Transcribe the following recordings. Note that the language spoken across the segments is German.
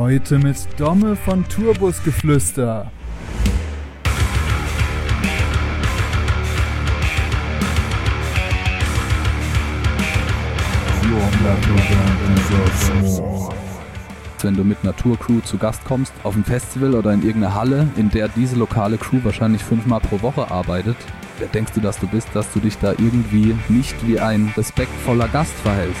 Heute mit Domme von Tourbusgeflüster. Wenn du mit Naturcrew zu Gast kommst auf ein Festival oder in irgendeine Halle, in der diese lokale Crew wahrscheinlich fünfmal pro Woche arbeitet, wer denkst du, dass du bist, dass du dich da irgendwie nicht wie ein respektvoller Gast verhältst?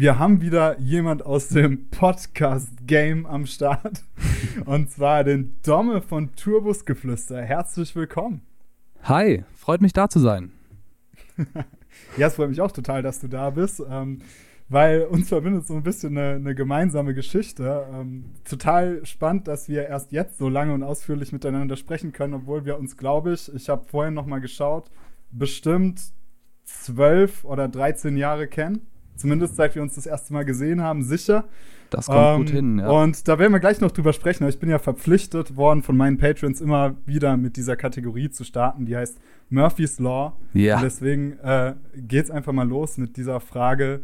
Wir haben wieder jemand aus dem Podcast-Game am Start. Und zwar den Domme von Turbusgeflüster. Herzlich willkommen. Hi, freut mich da zu sein. ja, es freut mich auch total, dass du da bist. Ähm, weil uns verbindet so ein bisschen eine, eine gemeinsame Geschichte. Ähm, total spannend, dass wir erst jetzt so lange und ausführlich miteinander sprechen können, obwohl wir uns, glaube ich, ich habe vorhin noch mal geschaut, bestimmt zwölf oder 13 Jahre kennen. Zumindest seit wir uns das erste Mal gesehen haben, sicher. Das kommt ähm, gut hin, ja. Und da werden wir gleich noch drüber sprechen. Aber ich bin ja verpflichtet worden von meinen Patrons immer wieder mit dieser Kategorie zu starten, die heißt Murphy's Law. Ja. Und deswegen äh, geht's einfach mal los mit dieser Frage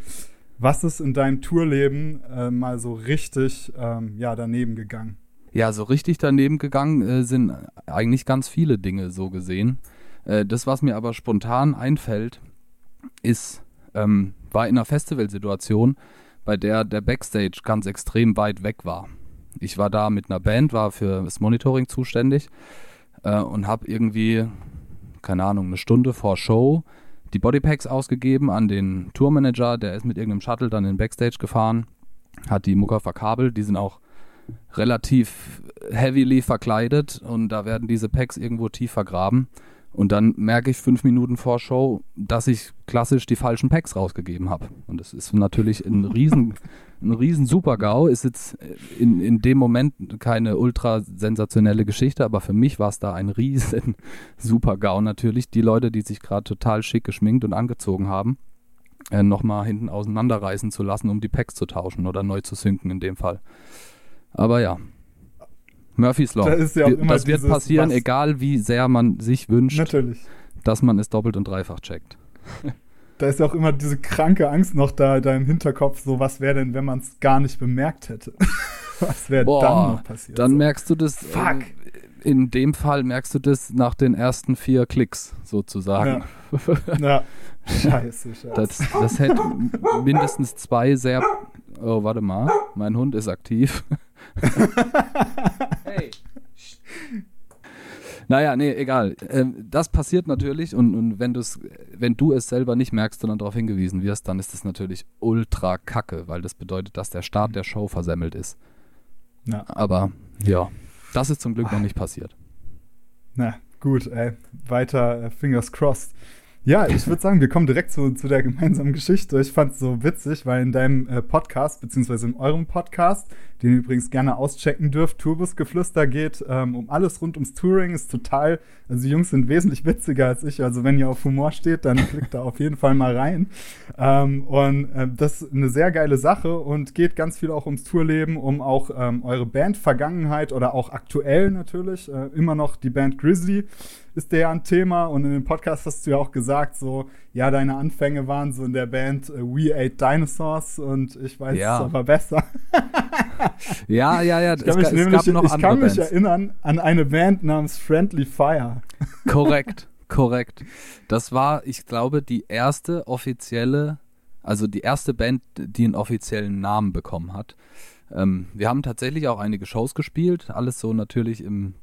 was ist in deinem Tourleben äh, mal so richtig ähm, ja, daneben gegangen? Ja, so richtig daneben gegangen äh, sind eigentlich ganz viele Dinge so gesehen. Äh, das, was mir aber spontan einfällt, ist, ähm, war in einer Festivalsituation, bei der der Backstage ganz extrem weit weg war. Ich war da mit einer Band, war für das Monitoring zuständig äh, und habe irgendwie, keine Ahnung, eine Stunde vor Show die Bodypacks ausgegeben an den Tourmanager, der ist mit irgendeinem Shuttle dann in den Backstage gefahren, hat die Mucker verkabelt, die sind auch relativ heavily verkleidet und da werden diese Packs irgendwo tief vergraben. Und dann merke ich fünf Minuten vor Show, dass ich klassisch die falschen Packs rausgegeben habe. Und das ist natürlich ein riesen, ein riesen Super-GAU. Ist jetzt in, in dem Moment keine ultra sensationelle Geschichte, aber für mich war es da ein riesen Super-GAU natürlich. Die Leute, die sich gerade total schick geschminkt und angezogen haben, äh, nochmal hinten auseinanderreißen zu lassen, um die Packs zu tauschen oder neu zu synken in dem Fall. Aber ja, Murphy's Law. Da ja das wird passieren, was? egal wie sehr man sich wünscht, Natürlich. dass man es doppelt und dreifach checkt. da ist ja auch immer diese kranke Angst noch da, da im Hinterkopf, so was wäre denn, wenn man es gar nicht bemerkt hätte? was wäre dann noch passiert? Dann so? merkst du das. Fuck. Äh, in dem Fall merkst du das nach den ersten vier Klicks sozusagen. Ja. ja. Scheiße, scheiße. Das, das hätte mindestens zwei sehr. Oh, warte mal. Mein Hund ist aktiv. hey. Naja, nee, egal. Ähm, das passiert natürlich und, und wenn, wenn du es selber nicht merkst, sondern darauf hingewiesen wirst, dann ist das natürlich ultra kacke, weil das bedeutet, dass der Start der Show versemmelt ist. Ja. Aber ja, das ist zum Glück noch nicht passiert. Na, gut, ey. Weiter, äh, fingers crossed. Ja, ich würde sagen, wir kommen direkt zu, zu der gemeinsamen Geschichte. Ich fand es so witzig, weil in deinem äh, Podcast, beziehungsweise in eurem Podcast, den ihr übrigens gerne auschecken dürft, Turbusgeflüster geht ähm, um alles rund ums Touring, ist total, also die Jungs sind wesentlich witziger als ich, also wenn ihr auf Humor steht, dann klickt da auf jeden Fall mal rein. Ähm, und äh, das ist eine sehr geile Sache und geht ganz viel auch ums Tourleben, um auch ähm, eure Band-Vergangenheit oder auch aktuell natürlich, äh, immer noch die Band Grizzly ist der ja ein Thema und in dem Podcast hast du ja auch gesagt, so, ja, deine Anfänge waren so in der Band uh, We Ate Dinosaurs und ich weiß ja. es aber besser. ja, ja, ja. Ich kann mich, es, nämlich, es ich kann mich erinnern an eine Band namens Friendly Fire. Korrekt, korrekt. Das war, ich glaube, die erste offizielle, also die erste Band, die einen offiziellen Namen bekommen hat. Ähm, wir haben tatsächlich auch einige Shows gespielt, alles so natürlich im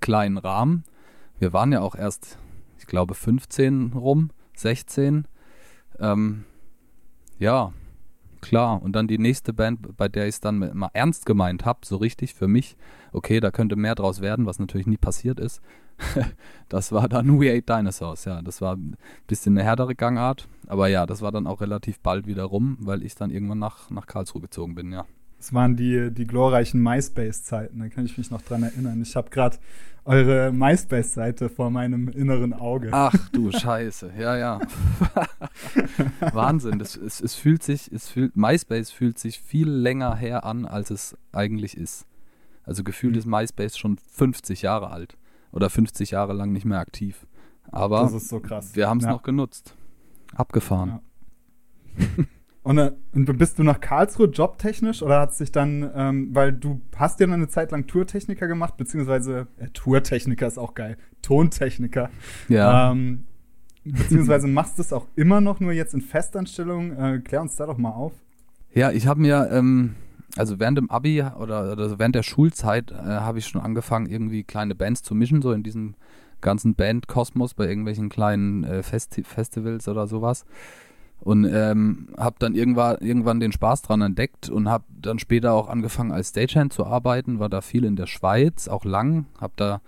kleinen Rahmen wir waren ja auch erst, ich glaube, 15 rum, 16. Ähm, ja, klar. Und dann die nächste Band, bei der ich es dann mal ernst gemeint habe, so richtig für mich, okay, da könnte mehr draus werden, was natürlich nie passiert ist. das war dann We Ate Dinosaurs, ja. Das war ein bisschen eine härtere Gangart. Aber ja, das war dann auch relativ bald wieder rum, weil ich dann irgendwann nach, nach Karlsruhe gezogen bin, ja. Es waren die, die glorreichen MySpace-Zeiten, da kann ich mich noch dran erinnern. Ich habe gerade eure MySpace-Seite vor meinem inneren Auge. Ach du Scheiße, ja, ja. Wahnsinn. Das, es, es fühlt sich, es fühlt, MySpace fühlt sich viel länger her an, als es eigentlich ist. Also gefühlt mhm. ist MySpace schon 50 Jahre alt oder 50 Jahre lang nicht mehr aktiv. Aber so wir haben es ja. noch genutzt. Abgefahren. Ja. Und, äh, und, bist du nach Karlsruhe jobtechnisch oder hat sich dann, ähm, weil du hast ja eine Zeit lang Tourtechniker gemacht, beziehungsweise äh, Tourtechniker ist auch geil, Tontechniker. Ja. Ähm, beziehungsweise machst du es auch immer noch nur jetzt in Festanstellung. Äh, klär uns da doch mal auf. Ja, ich habe mir, ähm, also während dem Abi oder, oder während der Schulzeit äh, habe ich schon angefangen, irgendwie kleine Bands zu mischen, so in diesem ganzen Bandkosmos bei irgendwelchen kleinen äh, Festi Festivals oder sowas und ähm, habe dann irgendwann, irgendwann den Spaß dran entdeckt und habe dann später auch angefangen als Stagehand zu arbeiten, war da viel in der Schweiz, auch lang, habe da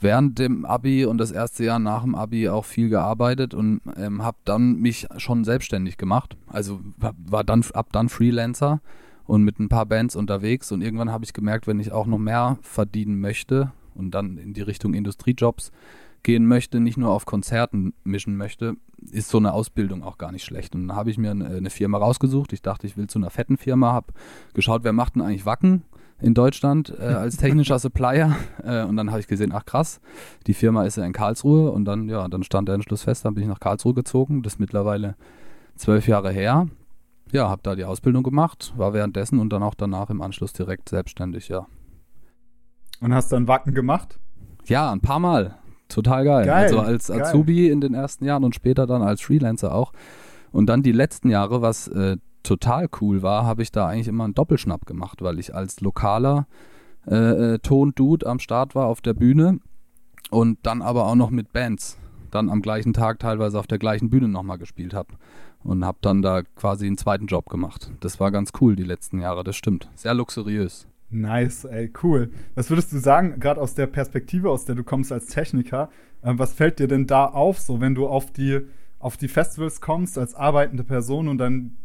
während dem Abi und das erste Jahr nach dem Abi auch viel gearbeitet und ähm, habe dann mich schon selbstständig gemacht, also war dann ab dann Freelancer und mit ein paar Bands unterwegs. Und irgendwann habe ich gemerkt, wenn ich auch noch mehr verdienen möchte und dann in die Richtung Industriejobs gehen möchte, nicht nur auf Konzerten mischen möchte, ist so eine Ausbildung auch gar nicht schlecht. Und dann habe ich mir eine, Firma rausgesucht. Ich dachte, ich will zu einer fetten Firma, habe geschaut, wer macht denn eigentlich Wacken in Deutschland äh, als technischer Supplier. Äh, und dann habe ich gesehen, ach krass, die Firma ist ja in Karlsruhe. Und dann, ja, dann stand der Entschluss fest, dann bin ich nach Karlsruhe gezogen. Das ist mittlerweile zwölf Jahre her. Ja, habe da die Ausbildung gemacht, war währenddessen und dann auch danach im Anschluss direkt selbstständig, ja. Und hast dann Wacken gemacht? Ja, ein paar Mal. Total geil. geil also als Azubi geil. in den ersten Jahren und später dann als Freelancer auch. Und dann die letzten Jahre, was äh, total cool war, habe ich da eigentlich immer einen Doppelschnapp gemacht, weil ich als lokaler äh, äh, Ton-Dude am Start war auf der Bühne und dann aber auch noch mit Bands dann am gleichen Tag teilweise auf der gleichen Bühne nochmal gespielt habe und habe dann da quasi einen zweiten Job gemacht. Das war ganz cool die letzten Jahre, das stimmt. Sehr luxuriös. Nice, ey, cool. Was würdest du sagen, gerade aus der Perspektive, aus der du kommst als Techniker, äh, was fällt dir denn da auf, so wenn du auf die, auf die Festivals kommst als arbeitende Person und dann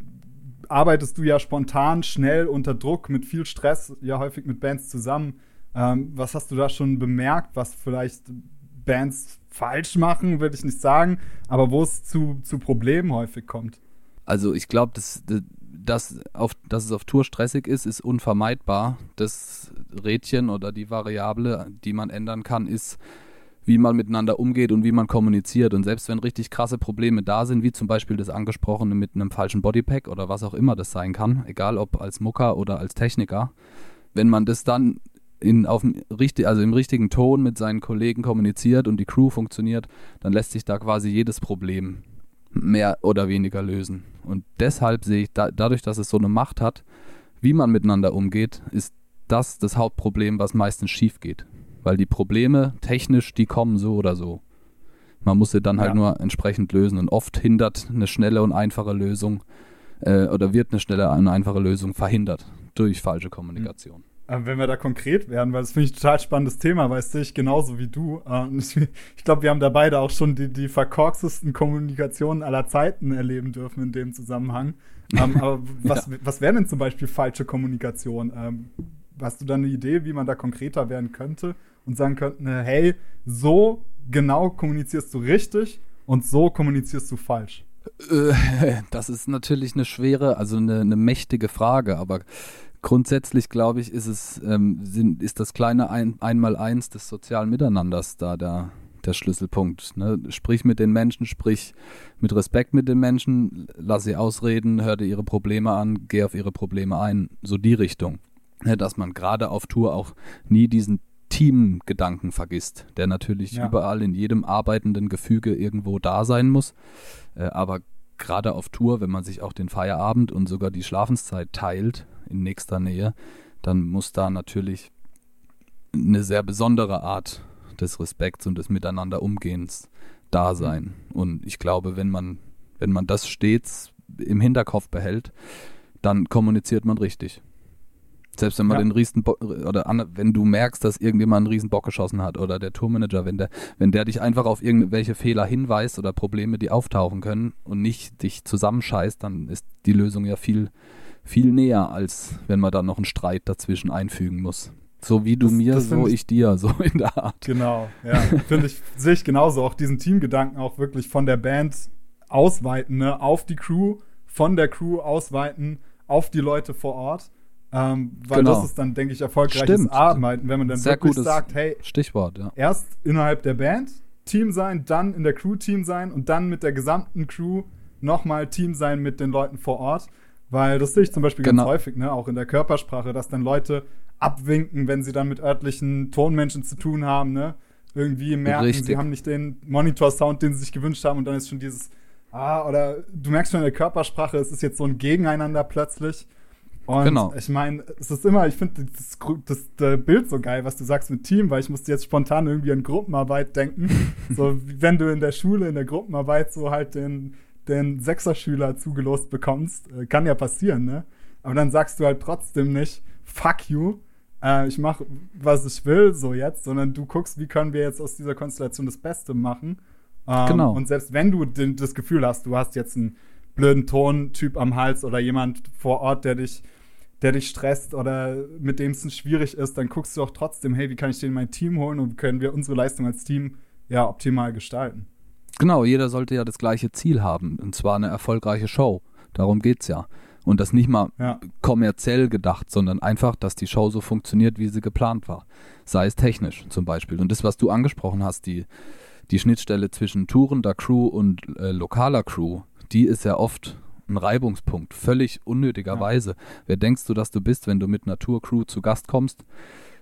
arbeitest du ja spontan, schnell, unter Druck, mit viel Stress, ja häufig mit Bands zusammen. Ähm, was hast du da schon bemerkt, was vielleicht Bands falsch machen, würde ich nicht sagen, aber wo es zu, zu Problemen häufig kommt? Also ich glaube, das, das dass, auf, dass es auf Tour stressig ist, ist unvermeidbar. Das Rädchen oder die Variable, die man ändern kann, ist, wie man miteinander umgeht und wie man kommuniziert. Und selbst wenn richtig krasse Probleme da sind, wie zum Beispiel das angesprochene mit einem falschen Bodypack oder was auch immer das sein kann, egal ob als Mucker oder als Techniker, wenn man das dann in, auf also im richtigen Ton mit seinen Kollegen kommuniziert und die Crew funktioniert, dann lässt sich da quasi jedes Problem mehr oder weniger lösen. Und deshalb sehe ich, da, dadurch, dass es so eine Macht hat, wie man miteinander umgeht, ist das das Hauptproblem, was meistens schief geht. Weil die Probleme technisch, die kommen so oder so. Man muss sie dann halt ja. nur entsprechend lösen. Und oft hindert eine schnelle und einfache Lösung äh, oder wird eine schnelle und einfache Lösung verhindert durch falsche Kommunikation. Äh, wenn wir da konkret werden, weil das finde ich ein total spannendes Thema, weißt du, ich genauso wie du. Äh, ich, ich glaube, wir haben da beide auch schon die, die verkorkstesten Kommunikationen aller Zeiten erleben dürfen in dem Zusammenhang. Ähm, aber was, ja. was wäre denn zum Beispiel falsche Kommunikation? Ähm, hast du da eine Idee, wie man da konkreter werden könnte und sagen könnte, ne, hey, so genau kommunizierst du richtig und so kommunizierst du falsch? Äh, das ist natürlich eine schwere, also eine, eine mächtige Frage, aber grundsätzlich glaube ich, ist es ähm, sind, ist das kleine ein, Einmaleins des sozialen Miteinanders da der, der Schlüsselpunkt. Ne? Sprich mit den Menschen, sprich mit Respekt mit den Menschen, lass sie ausreden, hör dir ihre Probleme an, geh auf ihre Probleme ein, so die Richtung. Ne? Dass man gerade auf Tour auch nie diesen Teamgedanken vergisst, der natürlich ja. überall in jedem arbeitenden Gefüge irgendwo da sein muss. Äh, aber gerade auf Tour, wenn man sich auch den Feierabend und sogar die Schlafenszeit teilt, in nächster Nähe, dann muss da natürlich eine sehr besondere Art des Respekts und des Miteinanderumgehens da mhm. sein. Und ich glaube, wenn man, wenn man das stets im Hinterkopf behält, dann kommuniziert man richtig. Selbst wenn man ja. den riesen Bo oder an, wenn du merkst, dass irgendjemand einen riesen Bock geschossen hat oder der Tourmanager, wenn der, wenn der dich einfach auf irgendwelche Fehler hinweist oder Probleme, die auftauchen können und nicht dich zusammenscheißt, dann ist die Lösung ja viel viel näher, als wenn man dann noch einen Streit dazwischen einfügen muss. So wie du Das- mir, das so ich- ich dir, so in der Art. Genau, ja. Finde ich, sehe ich genauso. Auch diesen Teamgedanken auch wirklich von der Band ausweiten, ne, auf die Crew, von der Crew ausweiten, auf die Leute vor Ort. Ähm, weil Genau. das ist dann, denke ich, erfolgreiches Stimmt. Arbeiten, wenn man dann Sehr wirklich gutes- sagt, hey, Stichwort, ja. erst innerhalb der Band Team sein, dann in der Crew Team sein und dann mit der gesamten Crew nochmal Team sein mit den Leuten vor Ort. Weil das sehe ich zum Beispiel Genau. ganz häufig, ne, auch in der Körpersprache, dass dann Leute abwinken, wenn sie dann mit örtlichen Tonmenschen zu tun haben, ne? Irgendwie merken, Richtig. sie haben nicht den Monitor-Sound, den sie sich gewünscht haben und dann ist schon dieses, ah, oder du merkst schon in der Körpersprache, es ist jetzt so ein Gegeneinander plötzlich. Und Genau. ich meine, es ist immer, ich finde das, das, das, das Bild so geil, was du sagst mit Team, weil ich musste jetzt spontan irgendwie an Gruppenarbeit denken. so wie wenn du in der Schule, in der Gruppenarbeit so halt den, den Sechserschüler zugelost bekommst. Äh, kann ja passieren, ne? Aber dann sagst du halt trotzdem nicht, fuck you, äh, ich mache, was ich will, so jetzt, sondern du guckst, wie können wir jetzt aus dieser Konstellation das Beste machen. Ähm, Genau. Und selbst wenn du den, das Gefühl hast, du hast jetzt einen blöden Tontyp am Hals oder jemand vor Ort, der dich, der dich stresst oder mit dem es schwierig ist, dann guckst du auch trotzdem, hey, wie kann ich den in mein Team holen und wie können wir unsere Leistung als Team ja optimal gestalten. Genau, jeder sollte ja das gleiche Ziel haben, und zwar eine erfolgreiche Show. Darum geht's ja. Und das nicht mal Ja. kommerziell gedacht, sondern einfach, dass die Show so funktioniert, wie sie geplant war. Sei es technisch zum Beispiel. Und das, was du angesprochen hast, die, die Schnittstelle zwischen tourender Crew und äh, lokaler Crew, die ist ja oft ein Reibungspunkt, völlig unnötigerweise. Wer denkst du, dass du bist, wenn du mit einer Tour-Crew zu Gast kommst?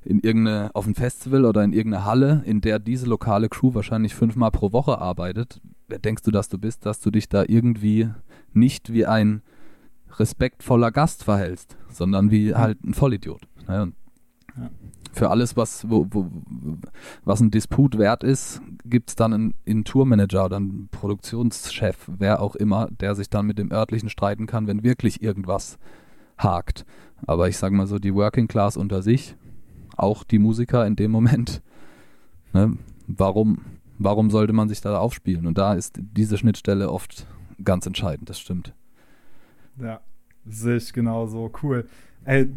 In irgendeine, auf ein Festival oder in irgendeine Halle, in der diese lokale Crew wahrscheinlich fünfmal pro Woche arbeitet. Wer denkst du, dass du bist, dass du dich da irgendwie nicht wie ein respektvoller Gast verhältst, sondern wie halt ein Vollidiot. Ne? Und Ja. Für alles, was, wo, wo, was ein Disput wert ist, gibt es dann einen, einen Tourmanager oder einen Produktionschef, wer auch immer, der sich dann mit dem örtlichen streiten kann, wenn wirklich irgendwas hakt. Aber ich sage mal so, die Working Class unter sich, auch die Musiker in dem Moment, ne, warum, warum sollte man sich da aufspielen? Und da ist diese Schnittstelle oft ganz entscheidend, das stimmt. Ja, sehe ich genauso. Cool. Ey,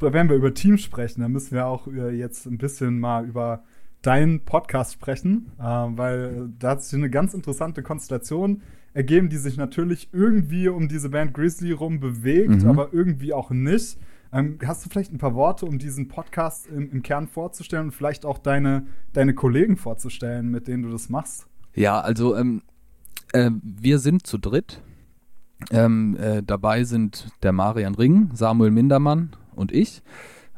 wenn wir über Team sprechen, dann müssen wir auch äh, jetzt ein bisschen mal über deinen Podcast sprechen, äh, weil da hat sich eine ganz interessante Konstellation ergeben, die sich natürlich irgendwie um diese Band Grizzly rum bewegt, Mhm. aber irgendwie auch nicht. Ähm, hast du vielleicht ein paar Worte, um diesen Podcast im, im Kern vorzustellen und vielleicht auch deine, deine Kollegen vorzustellen, mit denen du das machst? Ja, also ähm, äh, wir sind zu dritt. Ähm, äh, dabei sind der Marian Ring, Samuel Mindermann und ich.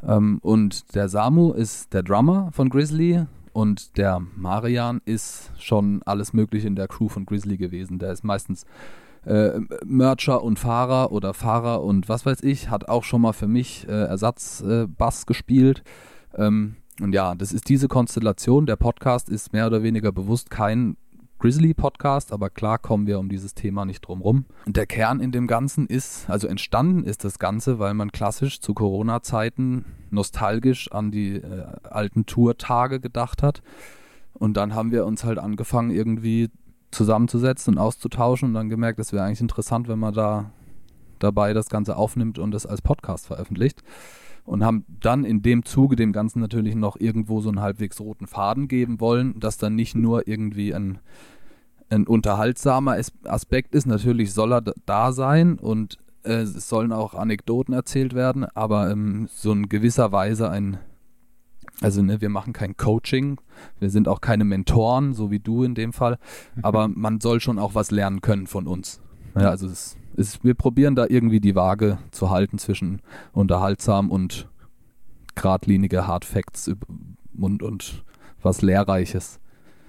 Ähm, und der Samu ist der Drummer von Grizzly und der Marian ist schon alles Mögliche in der Crew von Grizzly gewesen. Der ist meistens äh, Mercher und Fahrer oder Fahrer und was weiß ich, hat auch schon mal für mich äh, Ersatzbass äh, gespielt. Ähm, und ja, das ist diese Konstellation. Der Podcast ist mehr oder weniger bewusst kein Grizzly-Podcast, aber klar kommen wir um dieses Thema nicht drum rum. Und der Kern in dem Ganzen ist, also entstanden ist das Ganze, weil man klassisch zu Corona-Zeiten nostalgisch an die äh, alten Tourtage gedacht hat. Und dann haben wir uns halt angefangen, irgendwie zusammenzusetzen und auszutauschen und dann gemerkt, es wäre eigentlich interessant, wenn man da dabei das Ganze aufnimmt und das als Podcast veröffentlicht. Und haben dann in dem Zuge dem Ganzen natürlich noch irgendwo so einen halbwegs roten Faden geben wollen, dass dann nicht nur irgendwie ein, ein unterhaltsamer As- Aspekt ist. Natürlich soll er da sein und äh, es sollen auch Anekdoten erzählt werden, aber ähm, so in gewisser Weise ein, also ne, wir machen kein Coaching, wir sind auch keine Mentoren, so wie du in dem Fall, aber man soll schon auch was lernen können von uns. Ja, also es ist, wir probieren da irgendwie die Waage zu halten zwischen unterhaltsam und geradlinige Hard Facts und, und was Lehrreiches.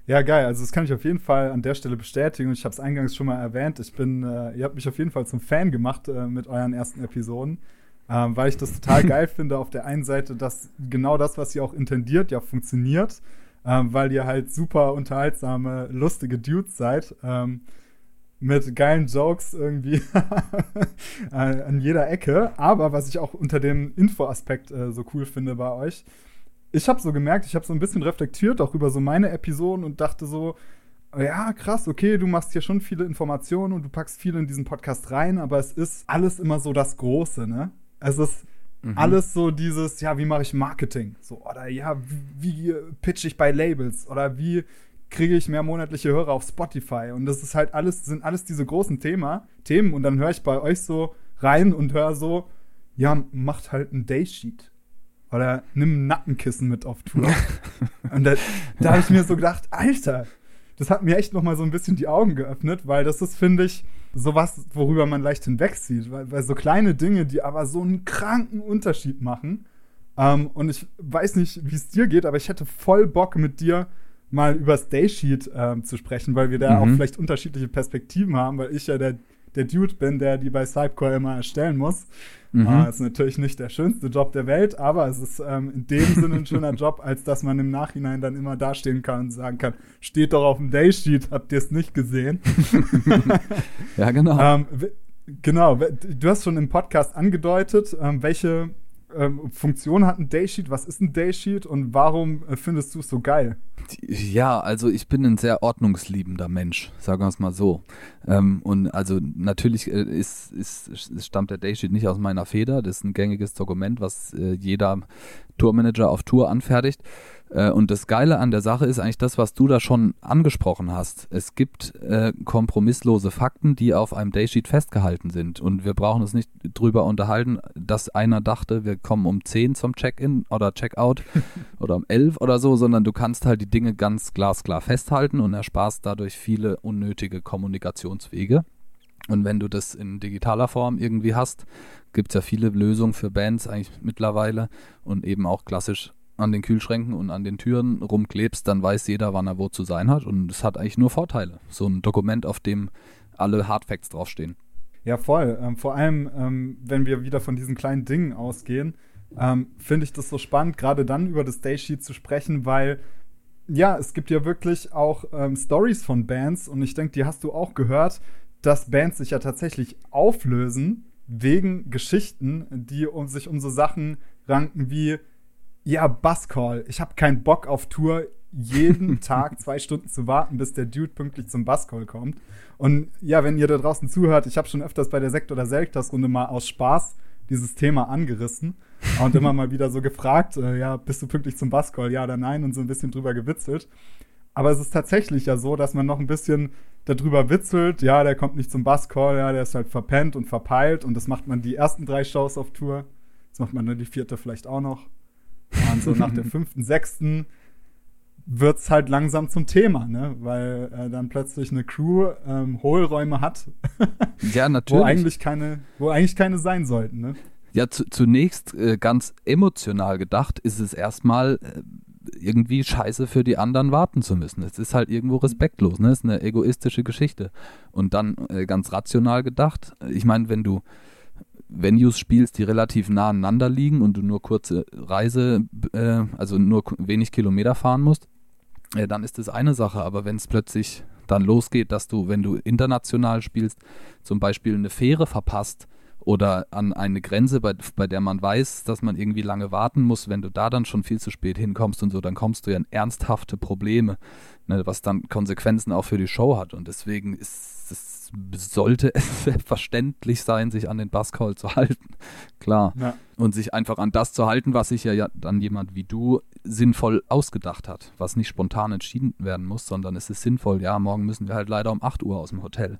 Ja, geil. Also das kann ich auf jeden Fall an der Stelle bestätigen. Und ich habe es eingangs schon mal erwähnt. Ich bin, äh, ihr habt mich auf jeden Fall zum Fan gemacht äh, mit euren ersten Episoden, ähm, weil ich das total geil finde. Auf der einen Seite, dass genau das, was ihr auch intendiert, ja funktioniert, ähm, weil ihr halt super unterhaltsame, lustige Dudes seid. Ähm, mit geilen Jokes irgendwie äh, an jeder Ecke. Aber was ich auch unter dem Info-Aspekt äh, so cool finde bei euch, ich habe so gemerkt, ich habe so ein bisschen reflektiert auch über so meine Episoden und dachte so, ja, krass, okay, du machst hier schon viele Informationen und du packst viel in diesen Podcast rein, aber es ist alles immer so das Große, ne? Es ist mhm. alles so dieses, ja, wie mache ich Marketing? So, oder ja, wie, wie pitch ich bei Labels? Oder wie kriege ich mehr monatliche Hörer auf Spotify? Und das ist halt alles, sind alles diese großen Thema, Themen. Und dann höre ich bei euch so rein und höre so, ja, macht halt ein Daysheet. Oder nimm ein Nackenkissen mit auf Tour. und da, da habe ich mir so gedacht, Alter, das hat mir echt noch mal so ein bisschen die Augen geöffnet, weil das ist, finde ich, sowas, worüber man leicht hinwegzieht. Weil, weil so kleine Dinge, die aber so einen kranken Unterschied machen. Ähm, und ich weiß nicht, wie es dir geht, aber ich hätte voll Bock mit dir mal über das Daysheet ähm, zu sprechen, weil wir da mhm. auch vielleicht unterschiedliche Perspektiven haben, weil ich ja der der Dude bin, der die bei Cypcore immer erstellen muss. Mhm. Uh, ist natürlich nicht der schönste Job der Welt, aber es ist ähm, in dem Sinne ein schöner Job, als dass man im Nachhinein dann immer dastehen kann und sagen kann, steht doch auf dem Daysheet, habt ihr es nicht gesehen? ja, genau. Ähm, genau, du hast schon im Podcast angedeutet, ähm, welche ähm, Funktion hat ein Daysheet, was ist ein Daysheet und warum äh, findest du es so geil? Ja, also ich bin ein sehr ordnungsliebender Mensch, sagen wir es mal so. Ähm, und also natürlich äh, ist, ist, stammt der Daysheet nicht aus meiner Feder, das ist ein gängiges Dokument, was äh, jeder Tourmanager auf Tour anfertigt. Äh, und das Geile an der Sache ist eigentlich das, was du da schon angesprochen hast. Es gibt äh, kompromisslose Fakten, die auf einem Daysheet festgehalten sind. Und wir brauchen uns nicht drüber unterhalten, dass einer dachte, wir kommen um 10 zum Check-in oder Check-out oder um 11 oder so, sondern du kannst halt die Dinge ganz glasklar festhalten und ersparst dadurch viele unnötige Kommunikationswege. Und wenn du das in digitaler Form irgendwie hast, gibt es ja viele Lösungen für Bands eigentlich mittlerweile und eben auch klassisch an den Kühlschränken und an den Türen rumklebst, dann weiß jeder, wann er wo zu sein hat. Und es hat eigentlich nur Vorteile. So ein Dokument, auf dem alle Hardfacts draufstehen. Ja, voll. Ähm, vor allem, ähm, wenn wir wieder von diesen kleinen Dingen ausgehen, ähm, finde ich das so spannend, gerade dann über das Daysheet zu sprechen, weil ja, es gibt ja wirklich auch ähm, Stories von Bands und ich denke, die hast du auch gehört, dass Bands sich ja tatsächlich auflösen wegen Geschichten, die um sich um so Sachen ranken wie ja, Buscall. Ich habe keinen Bock auf Tour, jeden Tag zwei Stunden zu warten, bis der Dude pünktlich zum Buscall kommt. Und ja, wenn ihr da draußen zuhört, ich habe schon öfters bei der Sekt- oder Selktas-Runde mal aus Spaß dieses Thema angerissen und immer mal wieder so gefragt, äh, ja, bist du pünktlich zum Buscall, ja oder nein, und so ein bisschen drüber gewitzelt. Aber es ist tatsächlich ja so, dass man noch ein bisschen darüber witzelt, ja, der kommt nicht zum Buscall, ja, der ist halt verpennt und verpeilt und das macht man die ersten drei Shows auf Tour. Das macht man dann die vierte vielleicht auch noch. Und so nach der fünften, sechsten wird es halt langsam zum Thema, ne? Weil äh, dann plötzlich eine Crew ähm, Hohlräume hat. ja, natürlich. Wo eigentlich keine, wo eigentlich keine sein sollten, ne? Ja, zu, zunächst äh, ganz emotional gedacht ist es erstmal äh, irgendwie scheiße für die anderen warten zu müssen. Es ist halt irgendwo respektlos, ne? Es ist eine egoistische Geschichte. Und dann äh, ganz rational gedacht, ich meine, wenn du Venues spielst, die relativ nah aneinander liegen und du nur kurze Reise, äh, also nur wenig Kilometer fahren musst, äh, dann ist das eine Sache. Aber wenn es plötzlich dann losgeht, dass du, wenn du international spielst, zum Beispiel eine Fähre verpasst oder an eine Grenze, bei, bei der man weiß, dass man irgendwie lange warten muss, wenn du da dann schon viel zu spät hinkommst und so, dann kommst du ja in ernsthafte Probleme, ne, was dann Konsequenzen auch für die Show hat. Und deswegen ist es sollte es selbstverständlich sein, sich an den Buzzcall zu halten. Klar. Ja. Und sich einfach an das zu halten, was sich ja dann jemand wie du sinnvoll ausgedacht hat, was nicht spontan entschieden werden muss, sondern es ist sinnvoll, ja, morgen müssen wir halt leider um 8 Uhr aus dem Hotel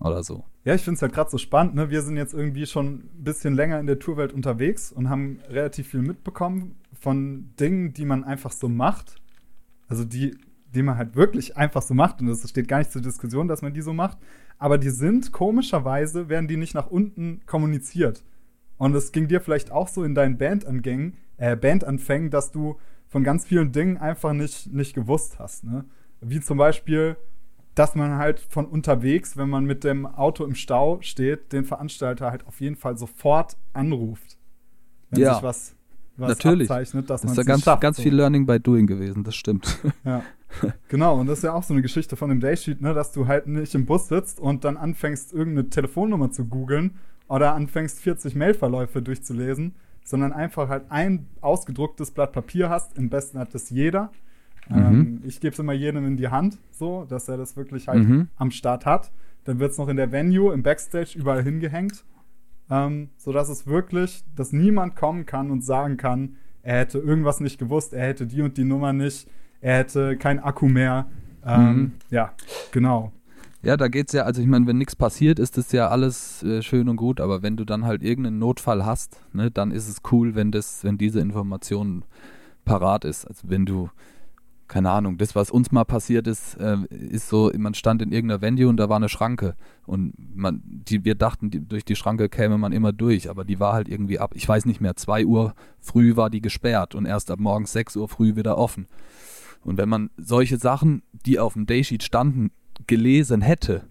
oder so. Ja, ich finde es halt gerade so spannend. Ne? Wir sind jetzt irgendwie schon ein bisschen länger in der Tourwelt unterwegs und haben relativ viel mitbekommen von Dingen, die man einfach so macht. Also die, die man halt wirklich einfach so macht. Und es steht gar nicht zur Diskussion, dass man die so macht aber die sind komischerweise, werden die nicht nach unten kommuniziert. Und es ging dir vielleicht auch so in deinen Bandangängen, äh, Bandanfängen, dass du von ganz vielen Dingen einfach nicht, nicht gewusst hast. Ne? Wie zum Beispiel, dass man halt von unterwegs, wenn man mit dem Auto im Stau steht, den Veranstalter halt auf jeden Fall sofort anruft. Wenn ja. sich was, was Natürlich. abzeichnet, dass das man ist ja ganz, schafft, ganz so. viel Learning by Doing gewesen, das stimmt. Ja. genau, und das ist ja auch so eine Geschichte von dem Daysheet, ne, dass du halt nicht im Bus sitzt und dann anfängst, irgendeine Telefonnummer zu googeln oder anfängst, 40 Mailverläufe durchzulesen, sondern einfach halt ein ausgedrucktes Blatt Papier hast. Im besten hat das jeder. Mhm. Ähm, ich gebe es immer jedem in die Hand, so, dass er das wirklich halt mhm. am Start hat. Dann wird es noch in der Venue, im Backstage, überall hingehängt. Ähm, sodass es wirklich, dass niemand kommen kann und sagen kann, er hätte irgendwas nicht gewusst, er hätte die und die Nummer nicht, er hätte kein Akku mehr. Ähm, mhm. Ja, genau. Ja, da geht's ja, also ich meine, wenn nichts passiert, ist das ja alles äh, schön und gut, aber wenn du dann halt irgendeinen Notfall hast, ne, dann ist es cool, wenn das, wenn diese Information parat ist. Also wenn du, keine Ahnung, das, was uns mal passiert ist, äh, ist so, man stand in irgendeiner Venue und da war eine Schranke und man, die, wir dachten, die, durch die Schranke käme man immer durch, aber die war halt irgendwie ab, ich weiß nicht mehr, zwei Uhr früh war die gesperrt und erst ab morgens sechs Uhr früh wieder offen. Und wenn man solche Sachen, die auf dem Daysheet standen, gelesen hätte,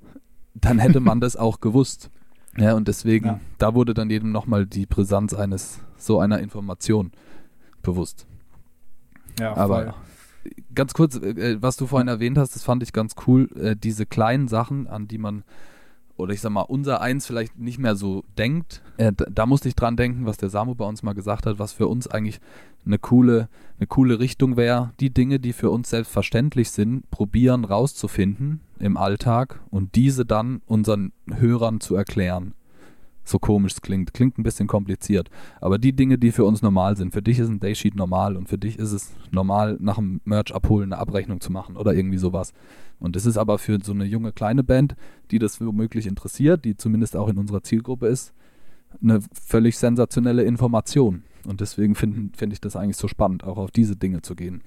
dann hätte man das auch gewusst. Ja, und deswegen, ja. da wurde dann jedem nochmal die Brisanz eines so einer Information bewusst. Ja, aber voll. ganz kurz, äh, was du vorhin erwähnt hast, das fand ich ganz cool, äh, diese kleinen Sachen, an die man oder ich sag mal, unser Eins vielleicht nicht mehr so denkt. Äh, da, da, musste ich dran denken, was der Samu bei uns mal gesagt hat, was für uns eigentlich eine coole, eine coole Richtung wäre, die Dinge, die für uns selbstverständlich sind, probieren rauszufinden im Alltag und diese dann unseren Hörern zu erklären. So komisch es klingt. Klingt ein bisschen kompliziert. Aber die Dinge, die für uns normal sind, für dich ist ein Daysheet normal und für dich ist es normal, nach dem Merch abholen eine Abrechnung zu machen oder irgendwie sowas. Und das ist aber für so eine junge kleine Band, die das womöglich interessiert, die zumindest auch in unserer Zielgruppe ist, eine völlig sensationelle Information. Und deswegen finde find ich das eigentlich so spannend, auch auf diese Dinge zu gehen.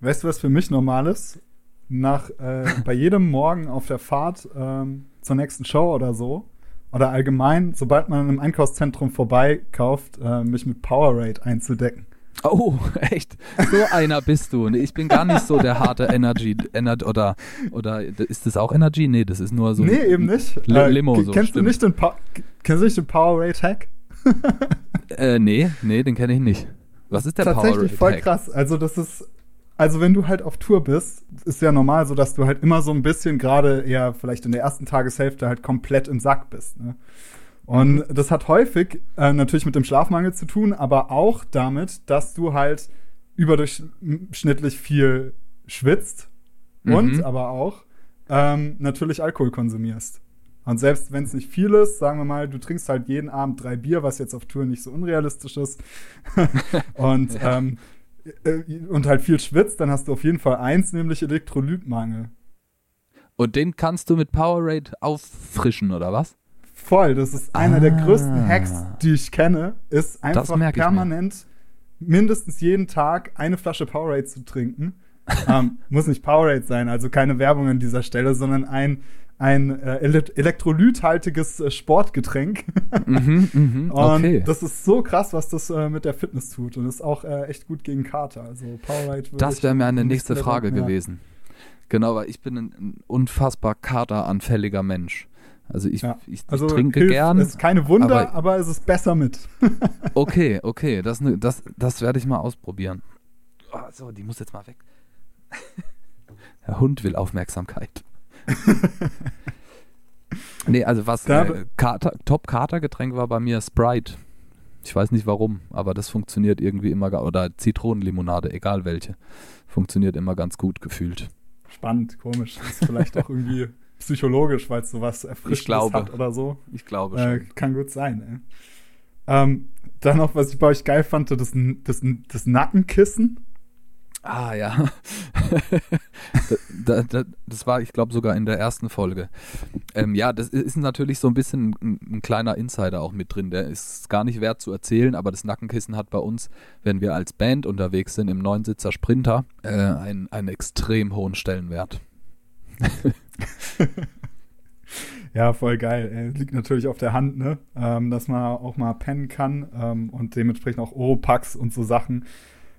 Weißt du, was für mich normal ist? Nach äh, bei jedem Morgen auf der Fahrt ähm, zur nächsten Show oder so, oder allgemein, sobald man im Einkaufszentrum vorbeikauft, äh, mich mit Powerade einzudecken. Oh, echt? So einer bist du. Ich bin gar nicht so der harte Energy, Ener oder, oder ist das auch Energy? Nee, das ist nur so. Nee, eben nicht. Li äh, Limo. So, kennst, stimmt. du nicht den kennst du nicht den Powerade Hack? äh, nee, nee, den kenne ich nicht. Was ist der Powerade Hack? Tatsächlich voll krass. Also, das ist, also wenn du halt auf Tour bist, ist ja normal so, dass du halt immer so ein bisschen gerade eher vielleicht in der ersten Tageshälfte halt komplett im Sack bist. Ne? Und das hat häufig äh, natürlich mit dem Schlafmangel zu tun, aber auch damit, dass du halt überdurchschnittlich viel schwitzt mhm. und aber auch ähm, natürlich Alkohol konsumierst. Und selbst wenn es nicht viel ist, sagen wir mal, du trinkst halt jeden Abend drei Bier, was jetzt auf Tour nicht so unrealistisch ist, und, ja. ähm, äh, und halt viel schwitzt, dann hast du auf jeden Fall eins, nämlich Elektrolytmangel. Und den kannst du mit Powerade auffrischen, oder was? Voll, das ist einer ah. der größten Hacks, die ich kenne, ist einfach permanent mindestens jeden Tag eine Flasche Powerade zu trinken. ähm, muss nicht Powerade sein, also keine Werbung an dieser Stelle, sondern ein, ein äh, elektrolythaltiges äh, Sportgetränk. mhm, mh, okay. Und das ist so krass, was das äh, mit der Fitness tut und ist auch äh, echt gut gegen Kater. Also Powerade Das wäre mir eine nächste Frage gewesen. Genau, weil ich bin ein, ein unfassbar kateranfälliger Mensch. Also ich, ja. ich, ich also trinke hilft, gern. Es ist keine Wunder, aber, aber es ist besser mit. okay, okay, das, das, das werde ich mal ausprobieren. Oh, so, die muss jetzt mal weg. Der Hund will Aufmerksamkeit. nee, also was äh, Top-Kater-Getränk war bei mir Sprite. Ich weiß nicht warum, aber das funktioniert irgendwie immer, oder Zitronenlimonade, egal welche. Funktioniert immer ganz gut gefühlt. Spannend, komisch. Das ist vielleicht auch irgendwie psychologisch, weil es sowas Erfrischendes hat oder so. Ich glaube äh, schon. Kann gut sein, ähm, dann noch, was ich bei euch geil fand, das, das, das Nackenkissen. Ah ja. da, da, das war, ich glaube, sogar in der ersten Folge. Ähm, ja, das ist natürlich so ein bisschen ein, ein, kleiner Insider auch mit drin. Der ist gar nicht wert zu erzählen, aber das Nackenkissen hat bei uns, wenn wir als Band unterwegs sind, im Neunsitzer Sprinter, äh, einen, einen extrem hohen Stellenwert. ja, voll geil. Liegt natürlich auf der Hand, ne? Ähm, dass man auch mal pennen kann ähm, und dementsprechend auch Oropax und so Sachen.